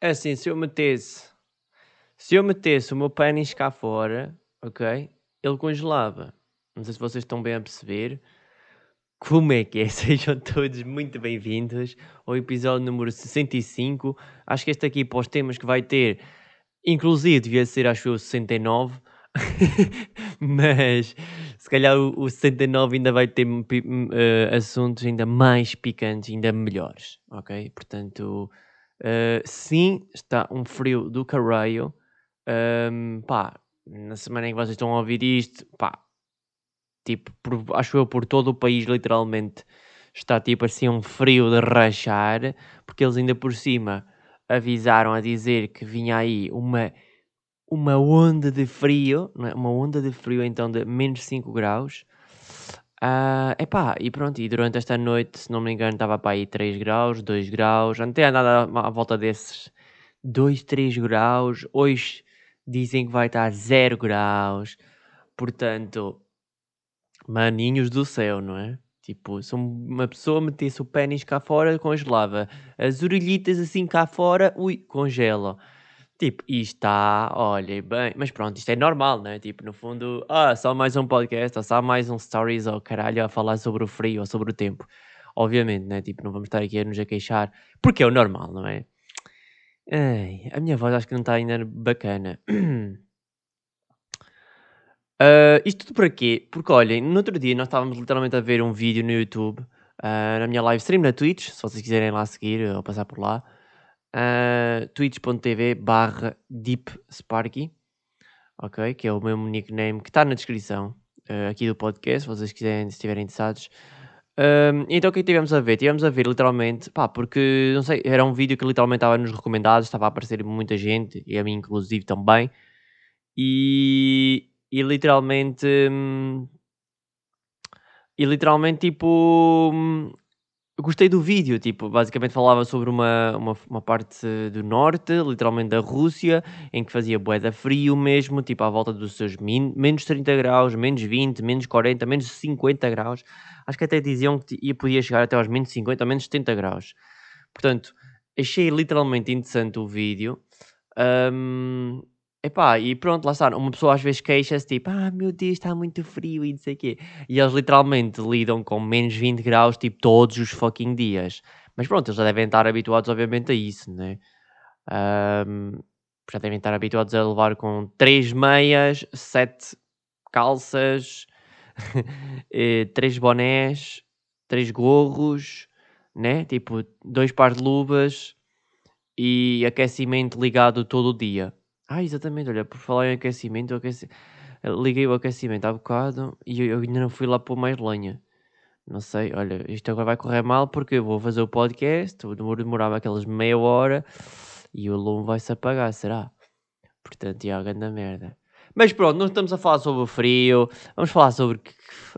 É assim, se eu metesse. Se eu metesse o meu pênis cá fora, ok? Ele congelava. Não sei se vocês estão bem a perceber. Como é que é? Sejam todos muito bem-vindos ao episódio número 65. Acho que este aqui, para os temas que vai ter, inclusive devia ser, acho eu, 69. Mas se calhar o, o 69 ainda vai ter uh, assuntos ainda mais picantes, ainda melhores, ok? Portanto, uh, sim, está um frio do caralho. Um, pá, na semana em que vocês estão a ouvir isto, pá, tipo, por, acho eu por todo o país, literalmente, está tipo assim um frio de rachar, porque eles ainda por cima avisaram a dizer que vinha aí uma uma onda de frio, é? uma onda de frio então de menos 5 graus. Uh, epá, e pronto, e durante esta noite, se não me engano, estava para aí 3 graus, 2 graus, até andado à, à volta desses 2, 3 graus. Hoje dizem que vai estar 0 graus, portanto, maninhos do céu, não é? Tipo, se uma pessoa metesse o pênis cá fora, congelava. As orelhitas assim cá fora, ui, congela. Tipo, isto está, olha, bem, mas pronto, isto é normal, né? Tipo, no fundo, ah, só mais um podcast, ou só mais um stories, ou caralho, a falar sobre o frio ou sobre o tempo. Obviamente, né? Tipo, não vamos estar aqui a nos a queixar, porque é o normal, não é? Ai, a minha voz acho que não está ainda bacana. Uh, isto tudo para quê? Porque olhem, no outro dia nós estávamos literalmente a ver um vídeo no YouTube, uh, na minha live stream na Twitch, se vocês quiserem lá seguir ou passar por lá uh, twitch.tv barra deepsparky, ok? Que é o meu nickname que está na descrição uh, aqui do podcast, se vocês quiserem, se estiverem interessados. Um, então o que é tivemos a ver? Tivemos a ver literalmente, pá, porque não sei, era um vídeo que literalmente estava nos recomendados, estava a aparecer muita gente, e a mim inclusive também, e, e literalmente, hum, e literalmente tipo, hum, gostei do vídeo, tipo, basicamente falava sobre uma, uma, uma, parte do norte, literalmente da Rússia, em que fazia boeda frio mesmo, tipo, à volta dos seus min, menos 30 graus, menos 20, menos 40, menos 50 graus. Acho que até diziam que ia, podia chegar até aos menos 50 ou menos 70 graus. Portanto, achei literalmente interessante o vídeo. Um, Epá, e pronto, lá está. Uma pessoa às vezes queixa-se tipo, ah meu Deus, está muito frio e não sei o quê. E eles literalmente lidam com menos 20 graus tipo todos os fucking dias. Mas pronto, eles já devem estar habituados obviamente a isso, né? Um, já devem estar habituados a levar com 3 meias, 7 calças, 3 bonés, 3 gorros, né? Tipo, dois pares de luvas e aquecimento ligado todo o dia. Ah, exatamente, olha, por falar em aquecimento, aqueci... liguei o aquecimento há bocado e eu, ainda não fui lá pôr mais lenha. Não sei, olha, isto agora vai correr mal porque eu vou fazer o podcast, o demoro demorava aquelas meia hora e o lume vai-se apagar, será? Portanto, é a grande merda. Mas pronto, não estamos a falar sobre o frio, vamos falar sobre,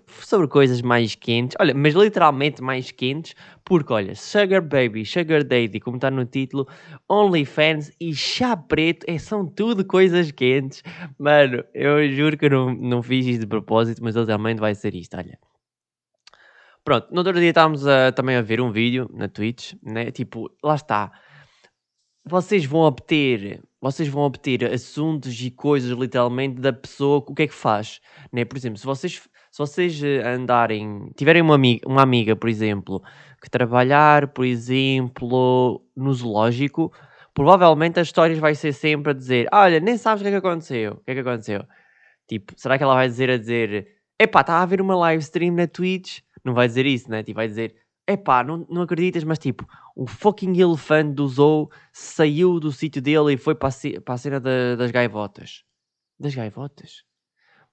sobre coisas mais quentes. Olha, mas literalmente mais quentes, porque olha, Sugar Baby, Sugar Daddy, como está no título, OnlyFans e Chá Preto, é, são tudo coisas quentes. Mano, eu juro que não, não fiz isto de propósito, mas literalmente vai ser isto, olha. Pronto, no outro dia estávamos a, também a ver um vídeo na Twitch, né? Tipo, lá está vocês vão obter, vocês vão obter assuntos e coisas literalmente da pessoa, o que é que faz, né? Por exemplo, se vocês, se vocês eh, andarem, tiverem uma amiga, uma amiga, por exemplo, que trabalhar, por exemplo, no zoológico, provavelmente as histórias vai ser sempre a dizer, olha, nem sabes o que é que aconteceu, o que é que aconteceu? Tipo, será que ela vai dizer a dizer, epá, está a haver uma live stream na Twitch? Não vai dizer isso, né? Tipo, vai dizer, epá, não, não acreditas, mas tipo, o fucking elefante do Zou saiu do sítio dele e foi para a, para a cena da, das gaivotas. Das gaivotas?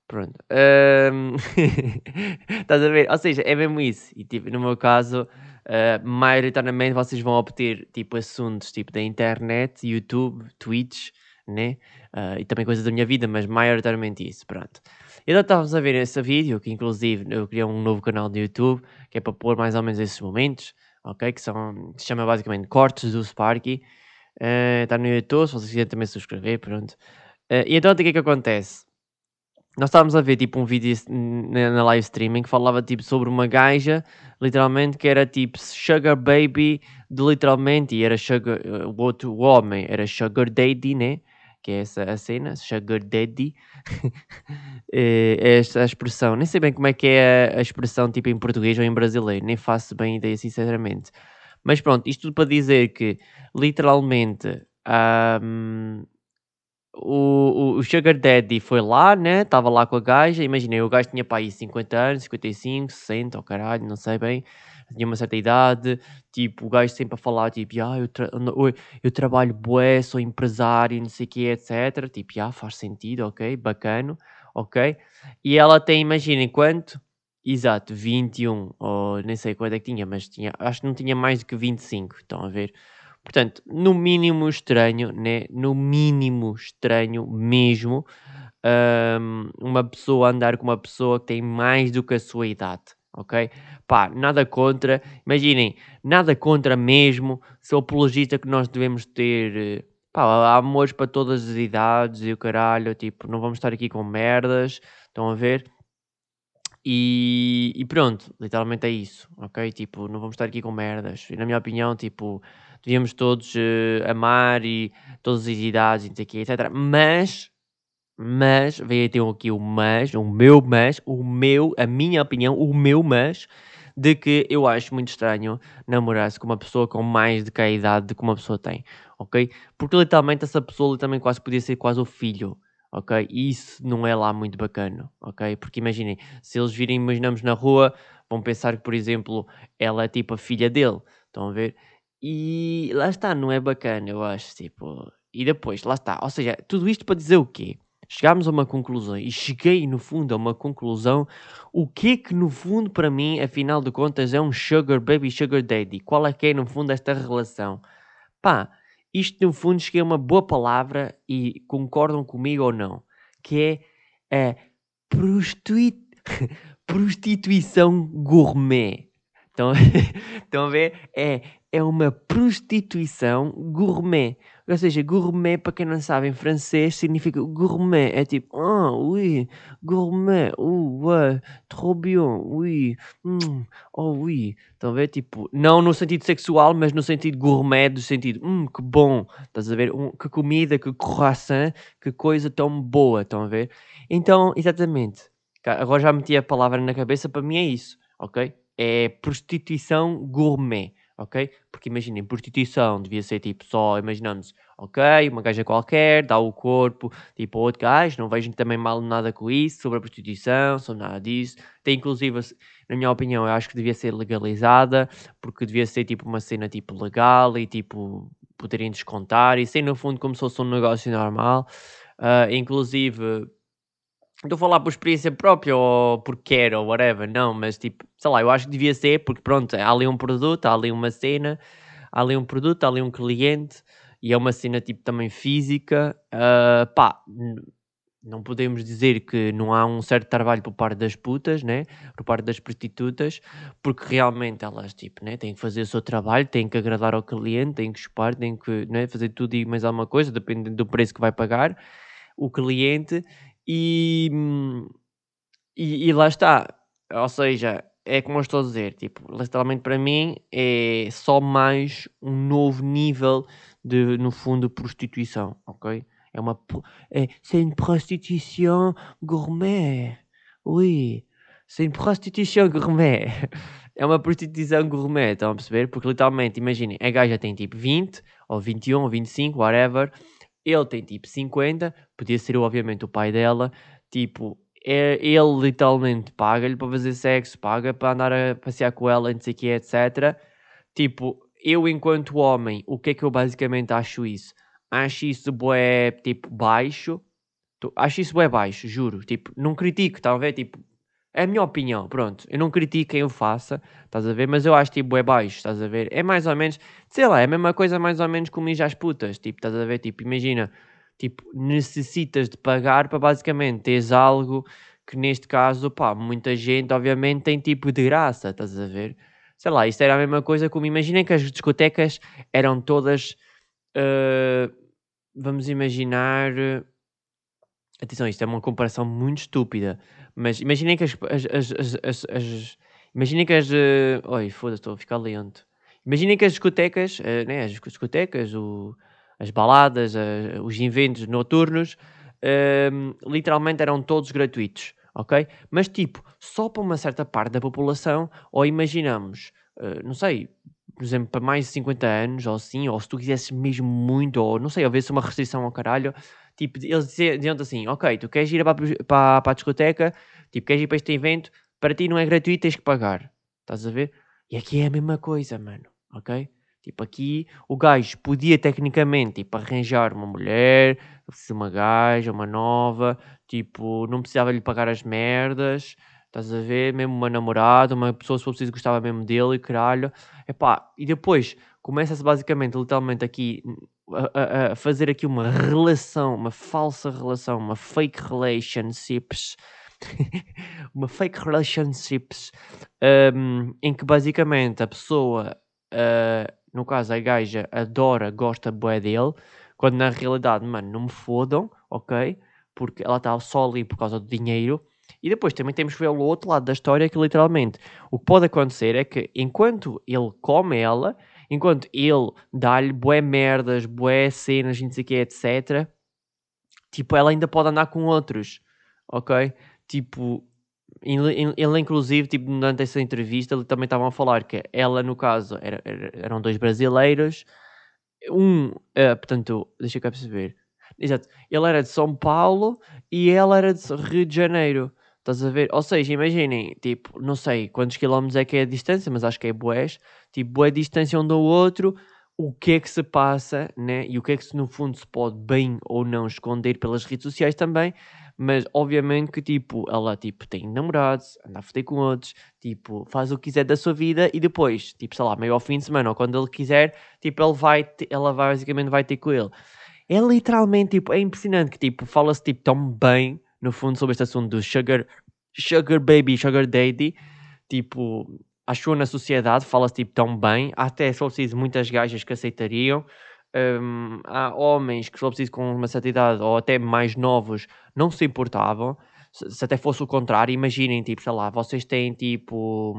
Pronto. Um... Estás a ver? Ou seja, é mesmo isso. E tipo, no meu caso, uh, maioritariamente vocês vão obter tipo assuntos tipo da internet, YouTube, Twitch, né? Uh, e também coisas da minha vida, mas maioritariamente isso. Pronto. Então estávamos a ver esse vídeo, que inclusive eu criei um novo canal do YouTube, que é para pôr mais ou menos esses momentos, ok? Que, são, se chama basicamente Cortes do Sparky. Uh, está no YouTube, se vocês quiserem também subscrever, pronto. Uh, e então o que é que acontece? nós estávamos a ver tipo um vídeo na, na live streaming que falava tipo sobre uma gaja, literalmente, que era tipo Sugar Baby, de literalmente, e era Sugar, o outro homem era Sugar Daddy, né? Que é essa a cena, Sugar Daddy. é, é esta a expressão. Nem sei bem como é que é a, expressão tipo em português ou em brasileiro, nem faço bem ideia, sinceramente. Mas pronto, isto tudo para dizer que literalmente. Um, o, o Sugar Daddy foi lá, né? Estava lá com a gaja. Imaginei, o gajo tinha para aí 50 anos, 55, 60, ou oh, caralho, não sei bem. Tinha uma certa idade. Tipo, o gajo sempre a falar, tipo, ah, eu, tra eu, trabalho bué, sou empresário, não sei o que, etc. Tipo, ah, faz sentido, ok, bacana, ok. E ela tem, imaginem, quanto? Exato, 21, ou nem sei quanto é que tinha, mas tinha, acho que não tinha mais do que 25, estão a ver? Portanto, no mínimo estranho, né? No mínimo estranho mesmo, um, uma pessoa andar com uma pessoa que tem mais do que a sua idade, ok? Pá, nada contra, imaginem, nada contra mesmo, sou apologista que nós devemos ter, pá, há amores para todas as idades e o caralho, tipo, não vamos estar aqui com merdas, estão a ver? E, e, pronto, literalmente é isso, ok? Tipo, não vamos estar aqui com merdas. E na minha opinião, tipo, devíamos todos uh, amar e todas as idades, etc. Mas, mas, veio ter aqui o mas, o meu mas, o meu, a minha opinião, o meu mas, de que eu acho muito estranho namorar-se com uma pessoa com mais de que a idade que uma pessoa tem, ok? Porque literalmente essa pessoa literalmente quase podia ser quase o filho, ok? E isso não é lá muito bacana, ok? Porque imaginem, se eles virem, imaginamos na rua, vão pensar que, por exemplo, ela é tipo a filha dele, estão a ver? E lá está, não é bacana, eu acho, tipo. E depois, lá está. Ou seja, tudo isto para dizer o quê? Chegámos a uma conclusão e cheguei no fundo a uma conclusão. O que é que no fundo para mim, afinal de contas, é um sugar baby, sugar daddy? Qual é que é no fundo esta relação? Pá, isto no fundo cheguei a uma boa palavra e concordam comigo ou não? Que é a prostitu... prostituição gourmet. Estão, estão a ver? É é uma prostituição gourmet. Ou seja, gourmet, para quem não sabe, em francês significa gourmet. É tipo, ah, oui, gourmet, uh, ouais, trop bien, oui, mm, oh oui. Estão a ver? Tipo, não no sentido sexual, mas no sentido gourmet, do sentido, hum, que bom. Estás a ver? Um, que comida, que croissant, que coisa tão boa. Estão a ver? Então, exatamente. Agora já meti a palavra na cabeça, para mim é isso, ok? É prostituição gourmet ok? Porque imaginem, prostituição devia ser tipo só, imaginamos, ok, uma gaja qualquer, dá o corpo, tipo, outro gajo, não vejo também mal nada com isso, sobre a prostituição, sobre nada disso. Tem inclusive, na minha opinião, eu acho que devia ser legalizada, porque devia ser tipo uma cena tipo legal e tipo poderem descontar, e ser no fundo como se fosse um negócio normal. Uh, inclusive Estou a falar por experiência própria ou porque quero ou whatever, não, mas tipo, sei lá, eu acho que devia ser porque pronto, há ali um produto, há ali uma cena, há ali um produto, há ali um cliente e é uma cena tipo também física, uh, pá, não podemos dizer que não há um certo trabalho por parte das putas, né? Por parte das prostitutas, porque realmente elas, tipo, né? Têm que fazer o seu trabalho, têm que agradar ao cliente, têm que chupar, têm que né? fazer tudo e mais alguma coisa, dependendo do preço que vai pagar o cliente e, e, e, lá está. Ou seja, é como eu estou a dizer, tipo, literalmente para mim é só mais um novo nível de, no fundo, prostituição, ok? É uma. É, c'est une prostituição gourmet. Oui. C'est une prostituição gourmet. É uma prostituição gourmet, estão a perceber? Porque literalmente, imaginem, a gaja tem tipo 20, ou 21, ou 25, whatever ele tem tipo 50, podia ser obviamente o pai dela, tipo, é, ele literalmente paga-lhe para fazer sexo, paga para andar a passear com ela, não sei o que, etc. Tipo, eu enquanto homem, o que é que eu basicamente acho isso? Acho isso bué, tipo, baixo. Acho isso bué baixo, juro. Tipo, não critico, a ver? Tipo, é a minha opinião, pronto. Eu não critico quem o faça, estás a ver? Mas eu acho tipo é baixo, estás a ver? É mais ou menos, sei lá, é a mesma coisa mais ou menos como as putas, tipo, estás a ver? Tipo, imagina, tipo, necessitas de pagar para basicamente teres algo que neste caso, pá, muita gente obviamente tem tipo de graça, estás a ver? Sei lá, isso era a mesma coisa como imaginem que as discotecas eram todas, uh, vamos imaginar atenção, isto é uma comparação muito estúpida, mas imaginem que as, as, as, as, as, imaginem que as, uh, oi, foda-se, estou a ficar lento, imaginem que as discotecas, uh, né, as discotecas, o, as baladas, uh, os eventos noturnos, uh, literalmente eram todos gratuitos, ok? Mas tipo, só para uma certa parte da população, ou imaginamos, uh, não sei, por exemplo, para mais de 50 anos, ou assim, ou se tu quisesses mesmo muito, ou não sei, houvesse uma restrição ao caralho, tipo, eles diziam-te assim, ok, tu queres ir para, para, para a discoteca, tipo, queres ir para este evento, para ti não é gratuito, tens que pagar. Estás a ver? E aqui é a mesma coisa, mano, ok? Tipo, aqui o gajo podia tecnicamente tipo, arranjar uma mulher, uma gaja, uma nova, tipo, não precisava lhe pagar as merdas, Estás a ver? Mesmo uma namorada, uma pessoa, se for preciso, gostava mesmo dele e caralho. Epá, e depois começa-se basicamente, literalmente aqui, a, a, fazer aqui uma relação, uma falsa relação, uma fake relationships. uma fake relationships um, em que basicamente a pessoa, uh, no caso a gaja, adora, gosta bué dele, quando na realidade, mano, não me fodam, ok? Porque ela está só ali por causa do dinheiro e depois também temos que ver o outro lado da história que literalmente o que pode acontecer é que enquanto ele come ela, enquanto ele dá-lhe bué merdas, bué cenas, não sei o que, etc. Tipo, ela ainda pode andar com outros, ok? Tipo, ele, ele inclusive, tipo, durante essa entrevista, ele também estavam a falar que ela, no caso, era, era, eram dois brasileiros, um, uh, portanto, deixa eu cá perceber, exato, ele era de São Paulo e ela era de Rio de Janeiro. Estás a ver? Ou seja, imaginem, tipo, não sei quantos quilómetros é que é a distância, mas acho que é boés. Tipo, boa distância um do outro. O que é que se passa, né? E o que é que no fundo se pode bem ou não esconder pelas redes sociais também. Mas obviamente que, tipo, ela, tipo, tem namorados, anda a foder com outros, tipo, faz o que quiser da sua vida e depois, tipo, sei lá, meio ao fim de semana ou quando ele quiser, tipo, ele vai, ela vai, basicamente vai ter com ele. É literalmente, tipo, é impressionante que, tipo, fala-se, tipo, tão bem no fundo, sobre este assunto do sugar, sugar baby, sugar daddy, tipo, achou na sociedade, fala-se tipo tão bem, há até, for preciso, muitas gajas que aceitariam, um, há homens que, for preciso, com uma certa idade, ou até mais novos, não se importavam, se, se até fosse o contrário, imaginem, tipo, sei lá, vocês têm tipo...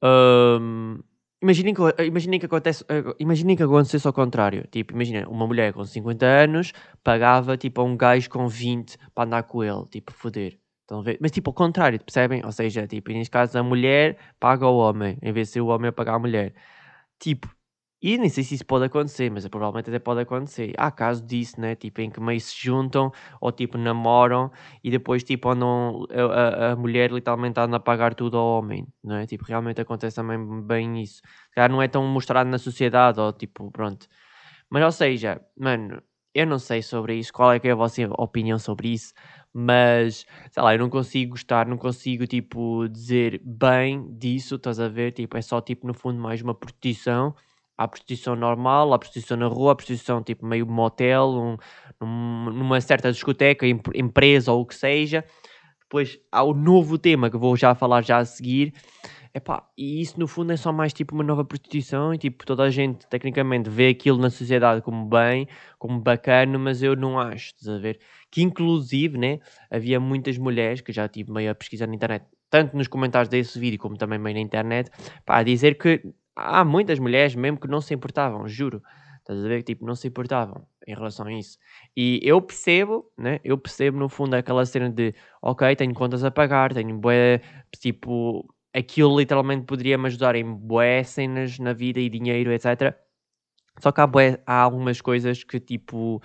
Um, Imaginem que, imaginem que acontece, eh, imaginem que acontecesse ao contrário. Tipo, imagina, uma mulher com 50 anos pagava tipo a um gajo com 20 para andar com ele, tipo, foder. Estão? Mas tipo, ao contrário, percebem? Ou seja, tipo, neste caso a mulher paga o homem, em vez de ser o homem a pagar a mulher. Tipo, e nem sei se isso pode acontecer, mas provavelmente até pode acontecer. Há casos disso, né? Tipo, em que meio se juntam ou tipo namoram e depois tipo andam, a, a, a mulher literalmente anda a pagar tudo ao homem, não é? Tipo, realmente acontece também bem isso. Já não é tão mostrado na sociedade ou tipo, pronto. Mas ou seja, mano, eu não sei sobre isso, qual é que é a vossa opinião sobre isso, mas sei lá, eu não consigo gostar, não consigo tipo dizer bem disso, estás a ver? Tipo, é só tipo no fundo mais uma prostituição Há prostituição normal, há prostituição na rua, há prostituição tipo meio motel, um, num, numa certa discoteca, empresa ou o que seja. Depois há o novo tema que vou já falar já a seguir. Epá, e isso no fundo é só mais tipo uma nova prostituição e tipo toda a gente tecnicamente vê aquilo na sociedade como bem, como bacana, mas eu não acho, estás a ver? Que inclusive, né, havia muitas mulheres que já tive meio a pesquisar na internet, tanto nos comentários desse vídeo como também meio na internet, pá, a dizer que há muitas mulheres mesmo que não se importavam, juro. Estás a ver? Tipo, não se importavam em relação a isso. E eu percebo, né? Eu percebo no fundo aquela cena de, ok, tenho contas a pagar, tenho bué, tipo, aquilo literalmente poderia me ajudar em bué cenas na vida e dinheiro, etc. Só que há, bué, há algumas coisas que, tipo,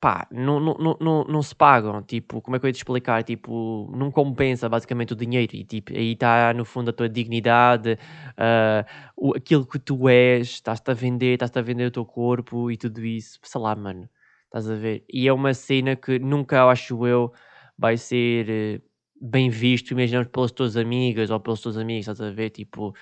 pá, não, não, não, não se pagam, tipo, como é que eu ia te explicar, tipo, não compensa basicamente o dinheiro e tipo, aí está no fundo a tua dignidade, uh, o, aquilo que tu és, estás-te a vender, estás-te a vender o teu corpo e tudo isso, sei lá, mano, estás a ver? E é uma cena que nunca, acho eu, vai ser uh, bem visto, imaginamos pelas tuas amigas ou pelos teus amigos, estás a ver, tipo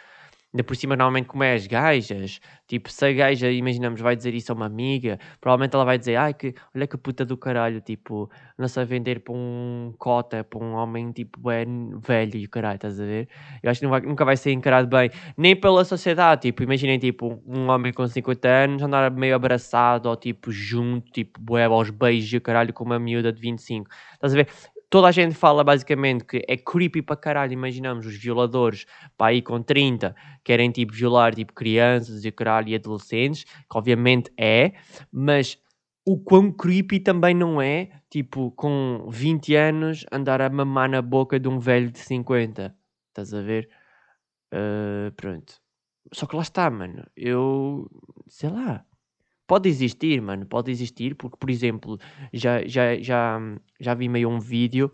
Ainda por cima, normalmente, como é as gajas, tipo, se a gaja, imaginamos, vai dizer isso a uma amiga, provavelmente ela vai dizer, ai, que, olha que puta do caralho, tipo, não sei vender para um cota, para um homem, tipo, bem velho e caralho, estás a ver? Eu acho que vai, nunca vai ser encarado bem, nem pela sociedade, tipo, imaginem, tipo, um homem com 50 anos andar meio abraçado, ou tipo, junto, tipo, bué, aos beijos e caralho, com uma miúda de 25, estás a ver? Toda a gente fala basicamente que é creepy para caralho. Imaginamos os violadores para aí com 30 querem tipo violar tipo crianças e caralho e adolescentes, que obviamente é, mas o quão creepy também não é, tipo, com 20 anos andar a mamar na boca de um velho de 50. Estás a ver? Uh, pronto. Só que lá está, mano. Eu sei lá Pode existir, mano, pode existir, porque, por exemplo, já, já, já, já vi meio um vídeo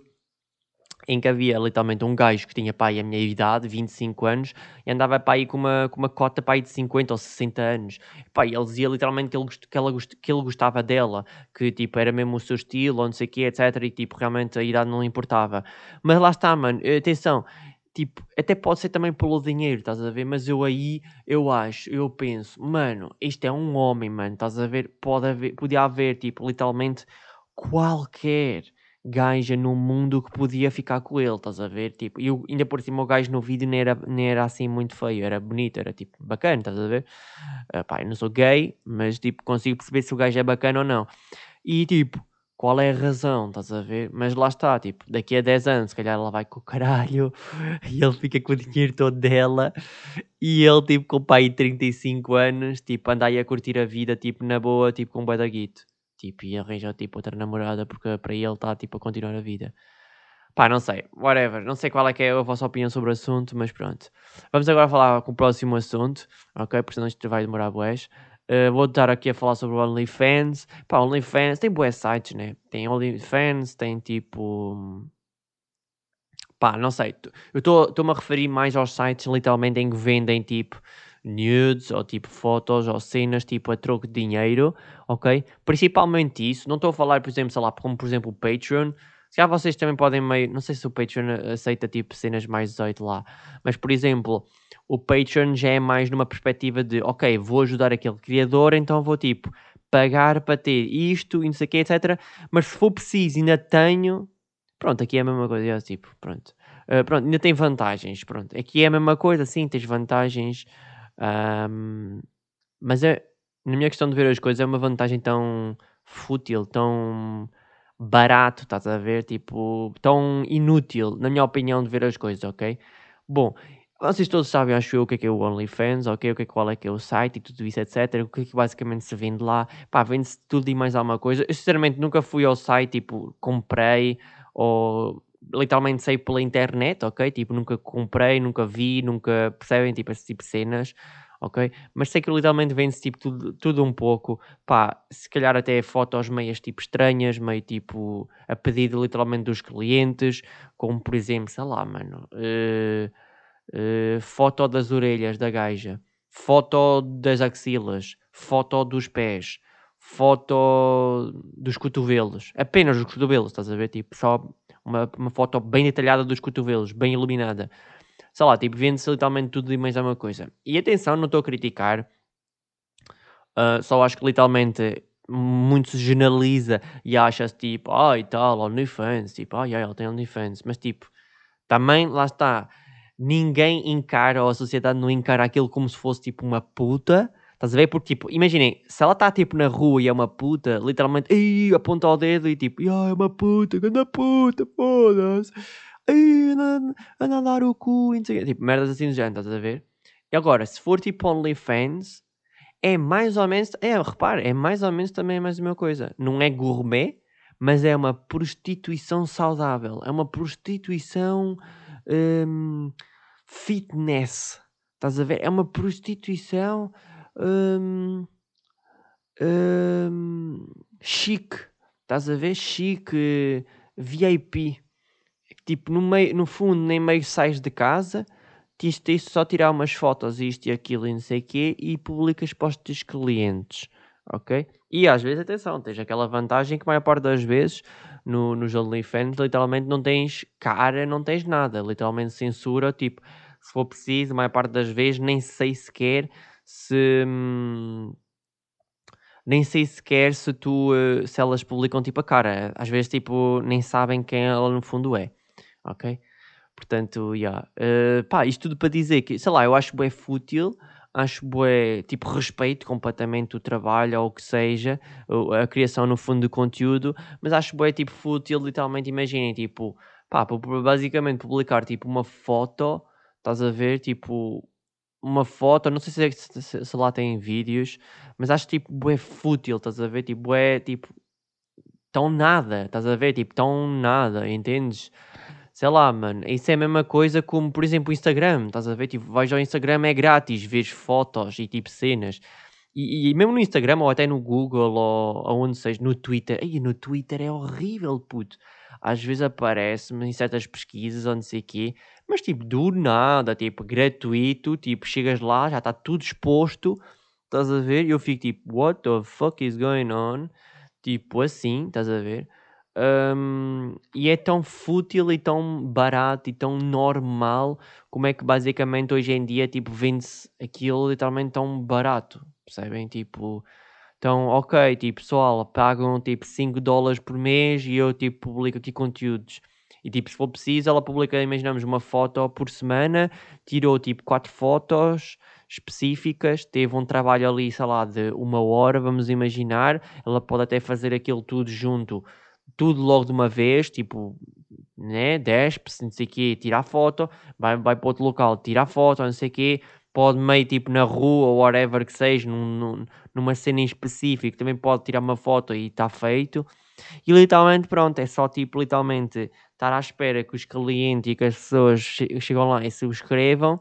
em que havia literalmente um gajo que tinha pai a minha idade, 25 anos, e andava para aí com uma, com uma cota pai de 50 ou 60 anos. Pai, ele dizia literalmente que ele, que, ela, que ele gostava dela, que tipo era mesmo o seu estilo, ou não sei o quê, etc. E tipo, realmente a idade não importava. Mas lá está, mano, atenção, tipo, até pode ser também pelo dinheiro, estás a ver? Mas eu aí, eu acho, eu penso, mano, isto é um homem, mano, estás a ver? Pode haver, podia haver, tipo, literalmente qualquer gaja no mundo que podia ficar com ele, estás a ver? Tipo, e ainda por cima o gajo no vídeo nem era, nem era assim muito feio, era bonito, era tipo bacana, estás a ver? Uh, pá, eu não sou gay, mas tipo, consigo perceber se o gajo é bacana ou não. E tipo, qual é a razão, estás a ver? Mas lá está, tipo, daqui a 10 anos, se calhar ela vai com o caralho e ele fica com o dinheiro todo dela e ele, tipo, com o pai de 35 anos, tipo, anda aí a curtir a vida, tipo, na boa, tipo, com um badaguito. Tipo, e arranja, tipo, outra namorada porque para ele está, tipo, a continuar a vida. Pá, não sei, whatever, não sei qual é que é a vossa opinião sobre o assunto, mas pronto. Vamos agora falar com o próximo assunto, ok? Porque senão isto vai demorar boés. Uh, vou estar aqui a falar sobre o OnlyFans. Pá, OnlyFans tem boas sites, né? Tem OnlyFans, tem tipo. Pá, não sei. Eu estou-me a referir mais aos sites literalmente em que vendem tipo nudes ou tipo fotos ou cenas tipo a troco de dinheiro, ok? Principalmente isso. Não estou a falar, por exemplo, sei lá, como por exemplo o Patreon. Se calhar vocês também podem meio. Não sei se o Patreon aceita tipo cenas mais 18 lá. Mas por exemplo o Patreon já é mais numa perspectiva de, ok, vou ajudar aquele criador, então vou tipo pagar para ter isto e não sei o que, etc. Mas se for preciso, ainda tenho. Pronto, aqui é a mesma coisa, é tipo, pronto. Uh, pronto, ainda tem vantagens, pronto. Aqui é a mesma coisa, sim, tens vantagens. Um, mas é, na minha questão de ver as coisas, é uma vantagem tão fútil, tão barato, estás a ver? Tipo, tão inútil, na minha opinião, de ver as coisas, ok? Bom, vocês todos sabem, acho eu, o que é, que é o OnlyFans, ok? O que é, qual é que é o site e tudo isso, etc. O que é que basicamente se vende lá. Pá, vende-se tudo e mais alguma coisa. Eu, sinceramente, nunca fui ao site, tipo, comprei ou literalmente sei pela internet, ok? Tipo, nunca comprei, nunca vi, nunca percebem, tipo, esse tipo de cenas, ok? Mas sei que literalmente vende-se, tipo, tudo, tudo um pouco. Pá, se calhar até fotos meias, tipo, estranhas, meio, tipo, a pedido literalmente dos clientes, como, por exemplo, sei lá, mano... Uh, Uh, foto das orelhas da gaja, foto das axilas, foto dos pés, foto dos cotovelos, apenas dos cotovelos, estás a ver? Tipo, só uma, uma foto bem detalhada dos cotovelos, bem iluminada. Sei lá, tipo, vende-se literalmente tudo e mais alguma coisa. E atenção, não estou a criticar, uh, só acho que literalmente muito se generaliza e acha-se tipo, ah e tal, OnlyFans, tipo, ah, yeah, ele tem OnlyFans, mas tipo, também lá está ninguém encara, ou a sociedade não encara aquilo como se fosse tipo uma puta. Estás a ver? Porque, tipo, imaginem, se ela está tipo na rua e é uma puta, literalmente, aponta ao dedo e tipo, ah, é uma puta, grande puta, foda-se, anda, a dar o cu, tipo, merdas assim do género, estás a ver? E agora, se for tipo OnlyFans, é mais ou menos, é, repare, é mais ou menos também a mesma coisa. Não é gourmet, mas é uma prostituição saudável, é uma prostituição. Hum, fitness. Estás a ver? É uma prostituição hum, hum, chique. Estás a ver? Chique, VIP. Tipo, no, meio, no fundo, nem meio sais de casa. Tens, tens só tirar umas fotos, isto e aquilo e não sei o quê, e publicas para os teus clientes. Ok? E às vezes, atenção, tens aquela vantagem que a maior parte das vezes no, nos OnlyFans literalmente não tens cara, não tens nada. Literalmente censura, tipo, se for preciso, a maior parte das vezes, nem sei sequer se. hum, nem sei sequer se tu, eh, se elas publicam tipo a cara. Às vezes, tipo, nem sabem quem ela no fundo é. Ok? Portanto, yeah. Eh, pá, isto tudo para dizer que, sei lá, eu acho bué fútil, acho bué, tipo, respeito completamente o trabalho ou o que seja, a criação no fundo de conteúdo, mas acho bué, tipo, fútil, literalmente, imaginem, tipo, pá, basicamente publicar, tipo, uma foto, estás a ver, tipo, uma foto, não sei se, é- se- se- se lá tem vídeos, mas acho, tipo, bué fútil, estás a ver, tipo, bué, tipo, tão nada, estás a ver, tipo, tão nada, entendes? Sei lá, mano, isso é a mesma coisa como, por exemplo, o Instagram, estás a ver? Tipo, vais ao Instagram, é grátis, vês fotos e tipo cenas. E, e mesmo no Instagram, ou até no Google, ou aonde seja, no Twitter. Aí, no Twitter é horrível, puto. Às vezes aparece-me em certas pesquisas ou não sei o quê, mas tipo, do nada, tipo, gratuito, tipo, chegas lá, já está tudo exposto, estás a ver? E eu fico tipo, what the fuck is going on? Tipo, assim, estás a ver? Hum, e é tão fútil e tão barato e tão normal como é que basicamente hoje em dia tipo vende-se aquilo literalmente tão barato, percebem? Tipo, então, ok, tipo, pessoal, pagam tipo 5 dólares por mês e eu tipo publico aqui conteúdos. E tipo, se for preciso, ela publica, imaginamos, uma foto por semana, tirou tipo 4 fotos específicas, teve um trabalho ali, sei lá, de uma hora, vamos imaginar, ela pode até fazer aquilo tudo junto tudo logo de uma vez, tipo, né, despe-se, não sei o quê, tira a foto, vai, vai para outro local, tira a foto, não sei o quê, pode meio tipo na rua ou whatever que seja, num, num- numa cena em específico, também pode tirar uma foto e está feito. E literalmente, pronto, é só tipo, literalmente, estar à espera que os clientes e que as pessoas che- chegam lá e subscrevam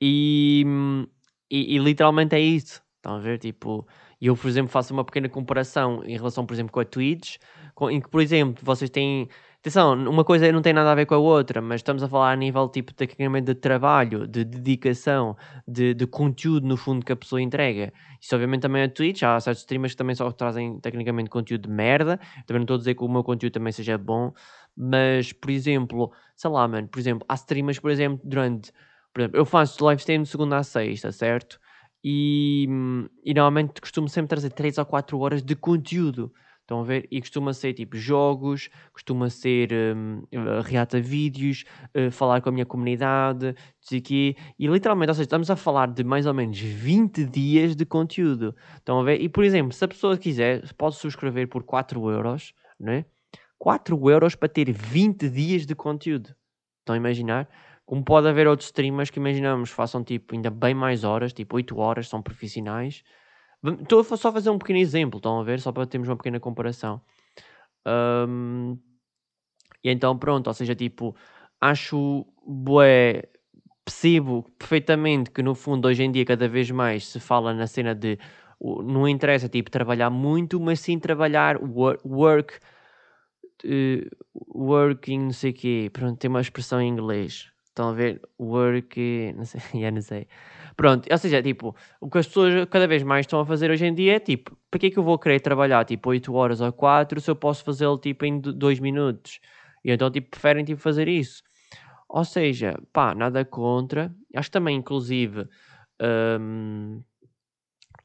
e, hum, e, e literalmente é isso. Estão a ver? Tipo, eu, por exemplo, faço uma pequena comparação em relação, por exemplo, com a Twitch, com- em que, por exemplo, vocês têm. Atenção, uma coisa não tem nada a ver com a outra, mas estamos a falar a nível tipo tecnicamente de trabalho, de dedicação, de, de conteúdo no fundo que a pessoa entrega. Isso obviamente também é Twitch, há certos streamers que também só trazem tecnicamente conteúdo de merda. Também não estou a dizer que o meu conteúdo também seja bom, mas por exemplo, sei lá, mano, por exemplo, há streamers, por exemplo, durante por exemplo, eu faço live stream de segunda a sexta, certo? E, e normalmente costumo sempre trazer 3 ou 4 horas de conteúdo. Estão a ver? E costuma ser tipo jogos, costuma ser eh, reata vídeos, eh, falar com a minha comunidade. E literalmente, ou seja, estamos a falar de mais ou menos 20 dias de conteúdo. Estão a ver? E por exemplo, se a pessoa quiser, pode subscrever por 4 euros, né? 4 euros para ter 20 dias de conteúdo. Estão a imaginar? Como pode haver outros streamers que imaginamos façam tipo ainda bem mais horas, tipo 8 horas, são profissionais. Estou só fazer um pequeno exemplo, estão a ver? Só para termos uma pequena comparação. Ahm, e então pronto, ou seja, tipo, acho bué, percebo perfeitamente que no fundo hoje em dia cada vez mais se fala na cena de não interessa tipo trabalhar muito, mas sim trabalhar wor- work, eh, working, não sei o quê. Pronto, tem uma expressão em inglês. Estão a ver? Work, não sei, não sei. Pronto, ou seja, tipo, o que as pessoas cada vez mais estão a fazer hoje em dia é tipo, para que é que eu vou querer trabalhar tipo 8 horas ou 4 se eu posso fazê-lo tipo em 2 minutos? E então tipo, preferem tipo fazer isso. Ou seja, pá, nada contra. Acho que também, inclusive, hum,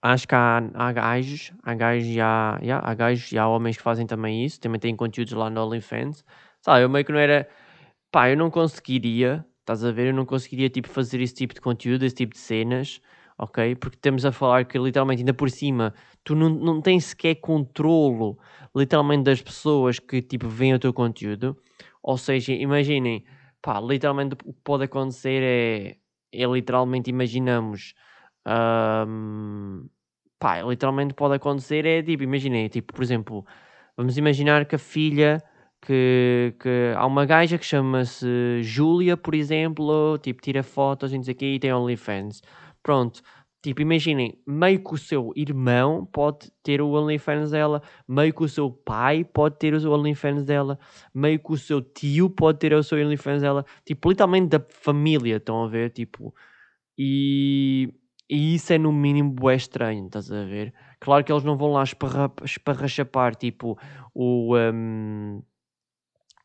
acho que há, há gajos, há gajos e há, yeah, há gajos e há homens que fazem também isso. Também têm conteúdos lá no OnlyFans. Sabe, eu meio que não era. Pá, eu não conseguiria, estás a ver? Eu não conseguiria tipo fazer esse tipo de conteúdo, esse tipo de cenas, ok? Porque estamos a falar que literalmente ainda por cima tu não, não tens sequer controlo literalmente das pessoas que tipo veem o teu conteúdo. Ou seja, imaginem, pá, literalmente o que pode acontecer é, é literalmente imaginamos, ahm, pá, literalmente pode acontecer é tipo, imaginem, tipo, por exemplo, vamos imaginar que a filha que, que há uma gaja que chama-se Júlia, por exemplo, tipo, tira fotos e o quê e tem OnlyFans. Pronto, tipo, imaginem, meio que o seu irmão pode ter o OnlyFans dela, meio que o seu pai pode ter o OnlyFans dela, meio que o seu tio pode ter o seu OnlyFans dela, tipo, literalmente da família, estão a ver, tipo, e, e isso é no mínimo bué estranho, estás a ver? Claro que eles não vão lá esparra, esparrachapar, tipo, o... hum,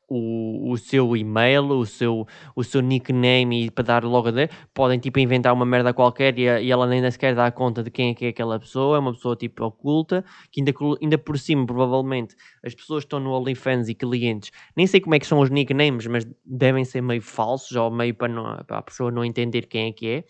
o, o seu e-mail, o seu, o seu nickname e para dar logo a podem tipo inventar uma merda qualquer e, e ela nem sequer dá conta de quem é que é aquela pessoa, é uma pessoa tipo oculta, que ainda, ainda por cima, provavelmente, as pessoas que estão no OnlyFans e clientes, nem sei como é que são os nicknames, mas devem ser meio falsos ou meio para, não, para a pessoa não entender quem é que é.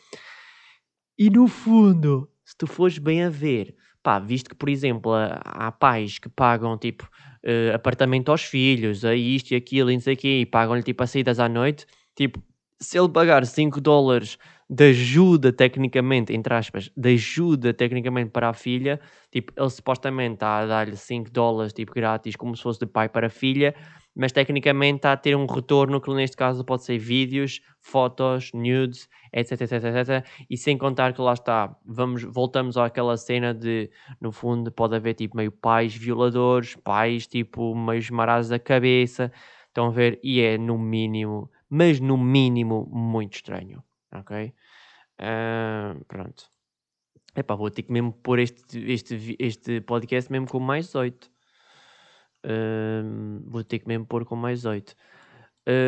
E no fundo, se tu fores bem a ver, pá, visto que, por exemplo, há pais que pagam tipo uh, apartamento aos filhos, a isto e aquilo e não sei o quê, e pagam-lhe tipo as saídas à noite, tipo, se ele pagar 5 dólares de ajuda tecnicamente, entre aspas, de ajuda tecnicamente para a filha, tipo, ele supostamente está a dar-lhe 5 dólares tipo grátis, como se fosse de pai para a filha, mas tecnicamente está a ter um retorno que neste caso pode ser vídeos, fotos, nudes, etc, etc, etc, e sem contar que lá está, vamos, voltamos àquela cena de, no fundo, pode haver tipo meio pais violadores, pais tipo meio esmarados da cabeça, estão a ver, e é no mínimo, mas no mínimo muito estranho, ok? Uh, pronto. Epá, vou ter que mesmo pôr este, este, este podcast mesmo com mais 18 vou ter que mesmo pôr com mais 8. Uh,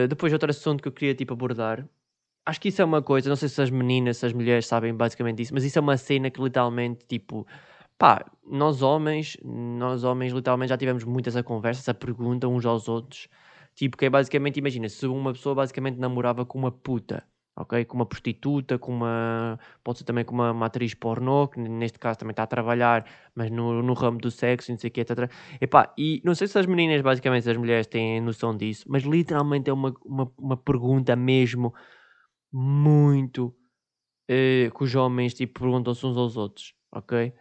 ah, depois, outro assunto que eu queria tipo, abordar. Acho que isso é uma coisa, não sei se as meninas, se as mulheres sabem basicamente isso, mas isso é uma cena que literalmente, tipo, pá, nós homens, nós homens literalmente já tivemos muitas a conversa, essa pergunta uns aos outros, tipo, que é basicamente, imagina, se uma pessoa basicamente namorava com uma puta, ok? Com uma prostituta, com uma. pode ser também com uma, uma atriz pornô, que neste caso também está a trabalhar, mas no, no ramo do sexo, não sei o que, etc. Epá, e não sei se as meninas, basicamente, as mulheres têm noção disso, mas literalmente é uma, uma, uma pergunta mesmo muito. Eh, que os homens tipo, perguntam-se uns aos outros, ok?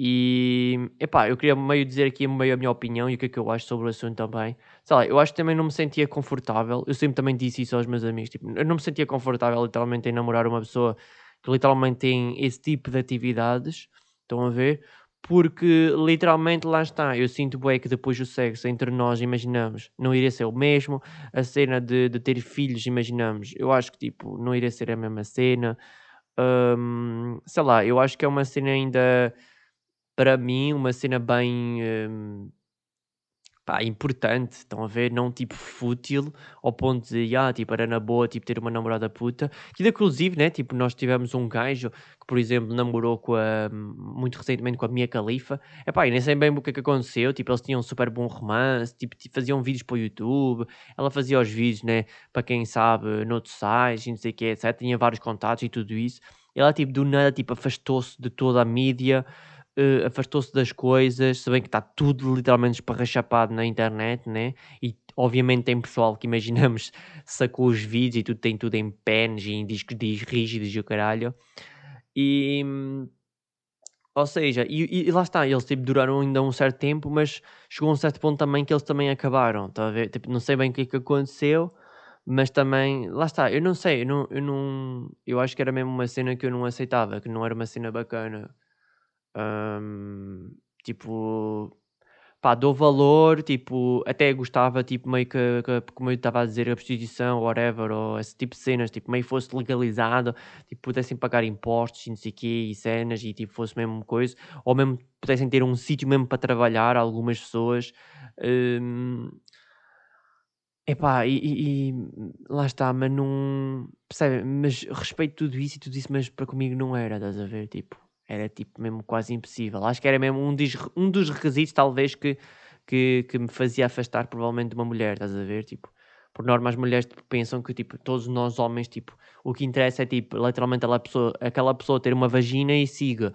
E, epá, eu queria meio dizer aqui meio a minha opinião e o que é que eu acho sobre o assunto também. Sei lá, eu acho que também não me sentia confortável. Eu sempre também disse isso aos meus amigos. Tipo, eu não me sentia confortável literalmente em namorar uma pessoa que literalmente tem esse tipo de atividades. Estão a ver? Porque literalmente lá está. Eu sinto bem que depois o sexo entre nós, imaginamos, não iria ser o mesmo. A cena de, de ter filhos, imaginamos. Eu acho que tipo, não iria ser a mesma cena. Um, sei lá, eu acho que é uma cena ainda para mim, uma cena bem hum, pá, importante, estão a ver? Não tipo fútil, ao ponto de, ah, tipo, era na boa, tipo, ter uma namorada puta. Que inclusive, né, tipo, nós tivemos um gajo que, por exemplo, namorou com a, muito recentemente com a Mia Khalifa. É pá, e nem sei bem o que é que aconteceu, tipo, eles tinham um super bom romance, tipo, faziam vídeos para o YouTube, ela fazia os vídeos, né, para quem sabe, noutros sites, não sei o que, etc. Tinha vários contatos e tudo isso. Ela, tipo, do nada, tipo, afastou-se de toda a mídia, uh, afastou-se das coisas, se bem que está tudo literalmente esparrachapado na internet, né? E obviamente tem pessoal que imaginamos sacou os vídeos e tudo tem tudo em pens e em discos rígidos e o caralho. E. Ou seja, e, e, lá está, eles tipo, duraram ainda um certo tempo, mas chegou a um certo ponto também que eles também acabaram, tá a ver? Tipo, não sei bem o que é que aconteceu, mas também, lá está, eu não sei, eu não, eu não, eu acho que era mesmo uma cena que eu não aceitava, que não era uma cena bacana tipo, pá, dou valor, tipo, até gostava, tipo, meio que, que como eu estava a dizer, a prostituição, whatever, ou esse tipo de cenas, tipo, meio fosse legalizado, tipo, pudessem pagar impostos e não sei o quê, e cenas, e tipo, fosse mesmo coisa, ou mesmo pudessem ter um sítio mesmo para trabalhar, algumas pessoas. Um, Epá, e, e, e lá está, mas não. Percebe? Mas respeito tudo isso e tudo isso, mas para comigo não era, estás a ver? Tipo, era tipo mesmo quase impossível. Acho que era mesmo um dos, um dos requisitos, talvez, que, que, que me fazia afastar provavelmente de uma mulher, estás a ver? Tipo, por norma as mulheres tipo, pensam que tipo, todos nós homens, tipo, o que interessa é tipo, literalmente aquela pessoa, aquela pessoa ter uma vagina e siga.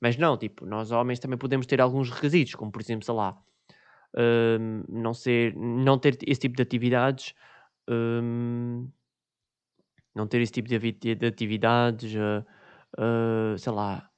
Mas não, tipo, nós homens também podemos ter alguns requisitos, como por exemplo, sei lá, hum, não ser, não ter esse tipo de atividades, hum, não ter esse tipo de, de atividades, uh, uh, sei lá,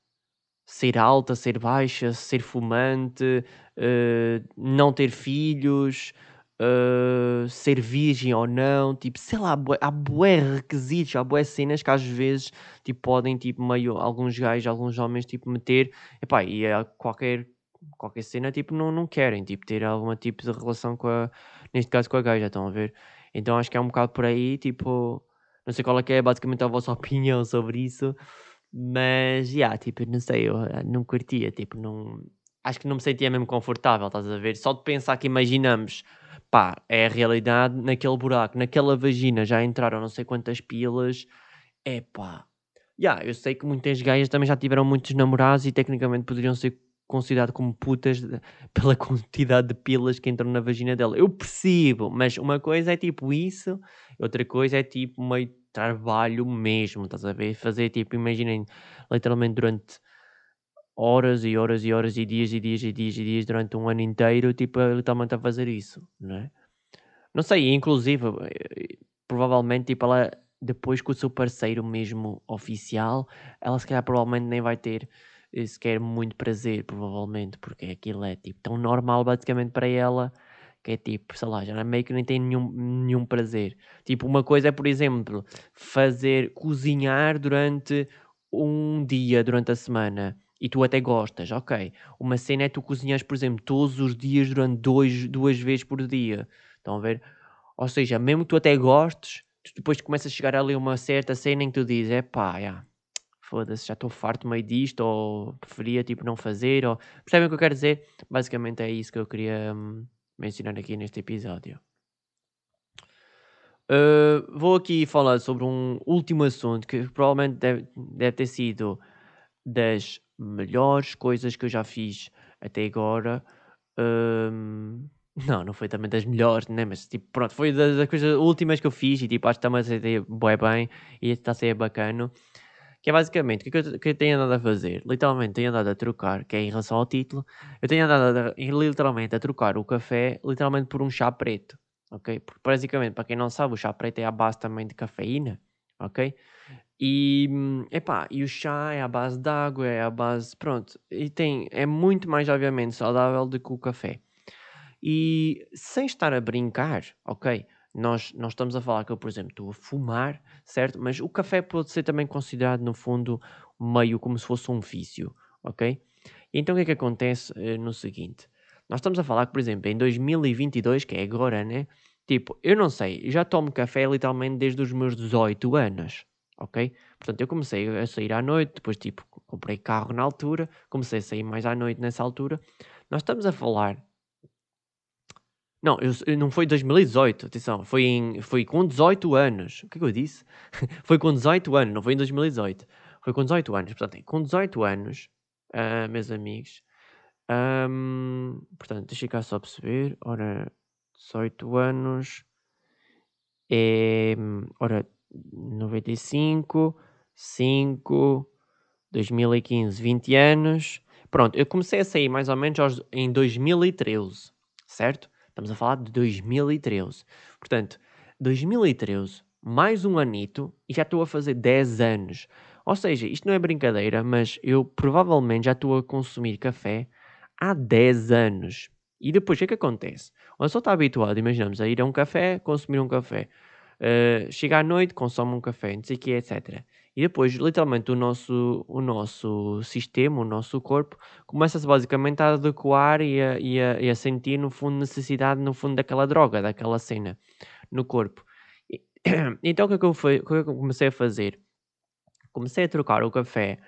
ser alta, ser baixa, ser fumante, uh, não ter filhos, uh, ser virgem ou não, tipo, sei lá, há bué requisitos, há bué cenas que às vezes, tipo, podem, tipo, meio, alguns gajos, alguns homens, tipo, meter, epá, e é qualquer, qualquer cena, tipo, não, não querem, tipo, ter algum tipo de relação com a, neste caso com a gaja, estão a ver? Então acho que é um bocado por aí, tipo, não sei qual é que é basicamente a vossa opinião sobre isso, mas, já, yeah, tipo, não sei, eu eh, não curtia, tipo, não... Acho que não me sentia mesmo confortável, estás a ver? Só de pensar que imaginamos, pá, é a realidade, naquele buraco, naquela vagina já entraram não sei quantas pilas, é pá. Yeah, eu sei que muitas gajas também já tiveram muitos namorados e tecnicamente poderiam ser consideradas como putas pela quantidade de pilas que entram na vagina dela. Eu percebo, mas uma coisa é tipo isso, outra coisa é tipo meio trabalho mesmo, estás a ver? Fazer tipo, imaginem, literalmente durante horas e horas e horas e dias e dias e dias e dias durante um ano inteiro, tipo, literalmente a fazer isso, não é? Não sei, inclusive, eh, provavelmente, tipo, ela depois com o seu parceiro mesmo oficial, ela se calhar provavelmente nem vai ter eh, sequer muito prazer, provavelmente, porque aquilo é tipo tão normal basicamente para ela que é tipo, sei lá, já meio que nem tem nenhum, nenhum prazer. Tipo, uma coisa é, por exemplo, fazer cozinhar durante um dia, durante a semana e tu até gostas, ok. Uma cena é tu cozinhas, por exemplo, todos os dias durante dois, duas vezes por dia. Estão a ver? Ou seja, mesmo que tu até gostes, tu depois começas a chegar ali uma certa cena em que tu dizes, é pá, yeah, foda-se, já estou farto meio disto, ou preferia tipo não fazer, ou... Percebem o que eu quero dizer? Basicamente é isso que eu queria hum, mencionar aqui neste episódio. Uh, vou aqui falar sobre um último assunto que provavelmente deve, deve ter sido das melhores coisas que eu já fiz até agora. Não, não foi também das melhores, né? Mas tipo, pronto, foi das, das coisas últimas que eu fiz e tipo, acho que está-me a ser bem, bem e está a ser bacana. Que é basicamente o que, eu, que eu tenho andado a fazer. Literalmente tenho andado a trocar, que é em relação ao título, eu tenho andado a, literalmente a trocar o café literalmente por um chá preto. Ok? Porque basicamente, para quem não sabe, o chá preto é a base também de cafeína. Ok? E, epá, e o chá é à base de água, é à base, pronto, e tem, é muito mais obviamente saudável do que o café. E sem estar a brincar, ok, nós, nós estamos a falar que eu, por exemplo, estou a fumar, certo? Mas o café pode ser também considerado, no fundo, meio como se fosse um vício, ok? Então o que é que acontece uh, no seguinte? Nós estamos a falar que, por exemplo, em 2022, que é agora, né? Tipo, eu não sei, já tomo café literalmente desde os meus 18 anos, ok? Portanto, eu comecei a sair à noite, depois, tipo, comprei carro na altura, comecei a sair mais à noite nessa altura. Nós estamos a falar. Não, eu, não foi 2018, atenção, foi, em, foi com 18 anos. O que é que eu disse? foi com 18 anos, não foi em 2018. Foi com 18 anos. Portanto, com 18 anos, uh, meus amigos, um, portanto, deixa cá só perceber. Ora, 18 anos é. Ora, 95, 5, 2015, 20 anos. Pronto, eu comecei a sair mais ou menos aos, em 2013, certo? Estamos a falar de 2013. Portanto, 2013, mais um anito e já estou a fazer 10 anos. Ou seja, isto não é brincadeira, mas eu provavelmente já estou a consumir café há 10 anos. E depois o que é que acontece? Uma pessoa está habituado, imaginamos, a ir a um café, consumir um café. Uh, chega à noite, consome um café, não sei o que, etc. E depois, literalmente, o nosso, o nosso sistema, o nosso corpo, começa-se basicamente a adequar e a, e, a, e a, sentir, no fundo, necessidade, no fundo, daquela droga, daquela cena no corpo. Então, o que, é que eu foi, é que eu comecei a fazer? Comecei a trocar o café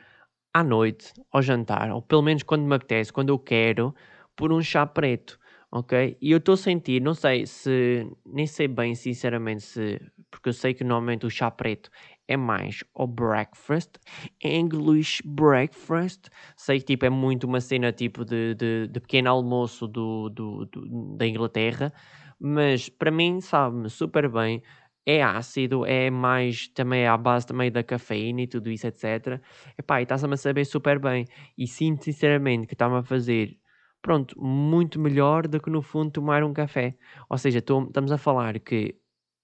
à noite, ao jantar, ou pelo menos quando me apetece, quando eu quero, por um chá preto ok? E eu estou a sentir, não sei se, nem sei bem sinceramente se, porque eu sei que normalmente o chá preto é mais o breakfast, English breakfast, sei que tipo é muito uma cena tipo de, de, de pequeno almoço do, do, do, da Inglaterra, mas para mim sabe-me super bem, é ácido, é mais também é à base também da cafeína e tudo isso, etc. Epá, e está-se-me a saber super bem. E sinto sinceramente que está-me a fazer pronto, muito melhor do que no fundo tomar um café. Ou seja, tô, estamos a falar que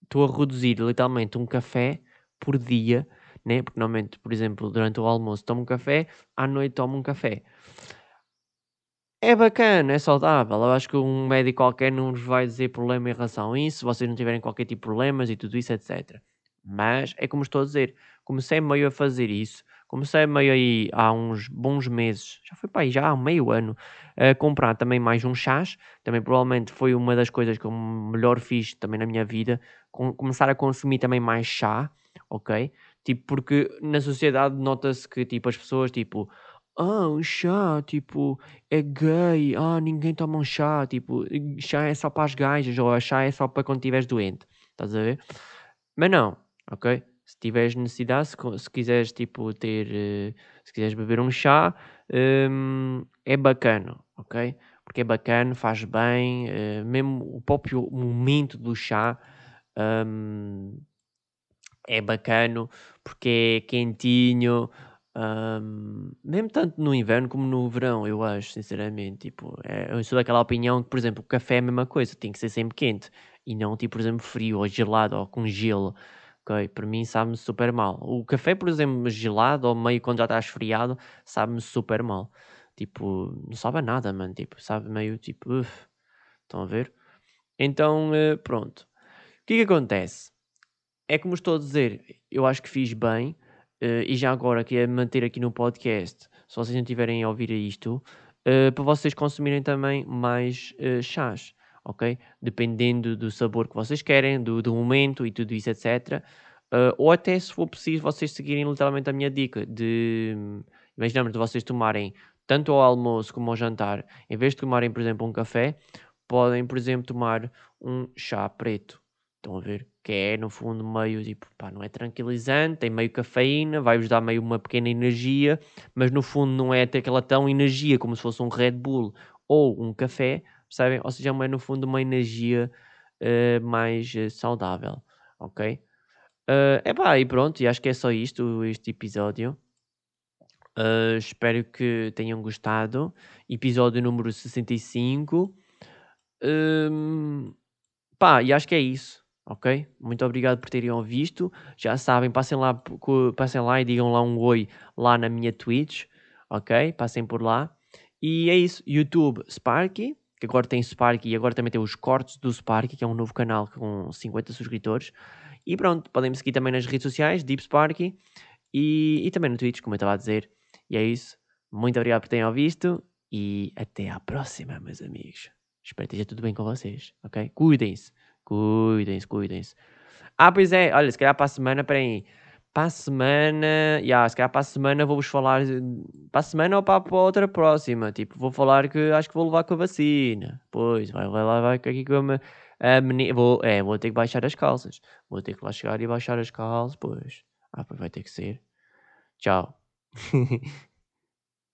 estou a reduzir literalmente um café por dia, né? porque normalmente, por exemplo, durante o almoço tomo um café, à noite tomo um café. É bacana, é saudável. Eu acho que um médico qualquer não vos vai dizer problema em relação a isso, se vocês não tiverem qualquer tipo de problemas e tudo isso, etc. Mas é como estou a dizer, comecei meio a fazer isso Comecei meio aí há uns bons meses, já foi para aí, já há meio ano, a comprar também mais um chás. Também provavelmente foi uma das coisas que eu melhor fiz também na minha vida. Com, começar a consumir também mais chá, ok? Tipo, porque na sociedade nota-se que tipo, as pessoas, tipo, ah, um chá, tipo, é gay, ah, ninguém toma um chá, tipo, chá é só para as gajas, ou chá é só para quando estiveres doente, estás a ver? Mas não, ok? Se tiveres necessidade, se, se quiseres, tipo, ter, uh, se quiseres beber um chá, um, é bacana, ok? Porque é bacana, faz bem, uh, mesmo o próprio momento do chá um, é bacano, porque é quentinho, um, mesmo tanto no inverno como no verão, eu acho, sinceramente. Tipo, é, eu sou daquela opinião que, por exemplo, o café é a mesma coisa, tem que ser sempre quente e não, tipo, por exemplo, frio ou gelado ou com gelo. Ok, para mim sabe-me super mal. O café, por exemplo, gelado ou meio quando já está esfriado, sabe-me super mal. Tipo, não sabe a nada, mano. Tipo, sabe meio tipo, uf, estão a ver? Então, uh, pronto. O que é que acontece? É como estou a dizer, eu acho que fiz bem Uh, e já agora que é manter aqui no podcast, se vocês não tiverem a ouvir isto, uh, para vocês consumirem também mais uh, chás, ok? Dependendo do sabor que vocês querem, do, do momento e tudo isso, etc. ou até se for preciso vocês seguirem literalmente a minha dica de, imaginamos de vocês tomarem tanto ao almoço como ao jantar, em vez de tomarem, por exemplo, um café, podem, por exemplo, tomar um chá preto. Estão a ver? Que é no fundo meio tipo, pá, não é tranquilizante, tem meio cafeína, vai-vos dar meio uma pequena energia, mas no fundo não é ter aquela tão energia como se fosse um Red Bull ou um café, percebem? Ou seja, é no fundo uma energia uh, mais uh, saudável, ok? Uh, eh, pá, e pronto, e acho que é só isto, este episódio. Uh, espero que tenham gostado. Episódio número 65. Uh, pá, e acho que é isso ok? Muito obrigado por terem ouvido. Já sabem, passem lá, passem lá e digam lá um oi lá na minha Twitch, ok? Passem por lá. E é isso, YouTube Sparky, que agora tem Sparky e agora também tem os cortes do Sparky, que é um novo canal com 50 subscritores. E pronto, podem me seguir também nas redes sociais, Deep Sparky, e, e também no Twitch, como eu estava a dizer. E é isso. Muito obrigado por terem ouvido e até à próxima, meus amigos. Espero que esteja tudo bem com vocês, ok? Cuidem-se. Cuidem-se, cuidem-se. Ah, pois é, olha, se calhar para a semana, peraí. Para a semana, yeah, se calhar para a semana vou-vos falar. Para a semana ou para, para outra próxima. Tipo, vou falar que acho que vou levar com a vacina. Pois, vai, vai lá, vai aqui com a, a menina. Vou, é, vou ter que baixar as calças. Vou ter que lá chegar e baixar as calças, pois. Ah, pois vai ter que ser. Tchau.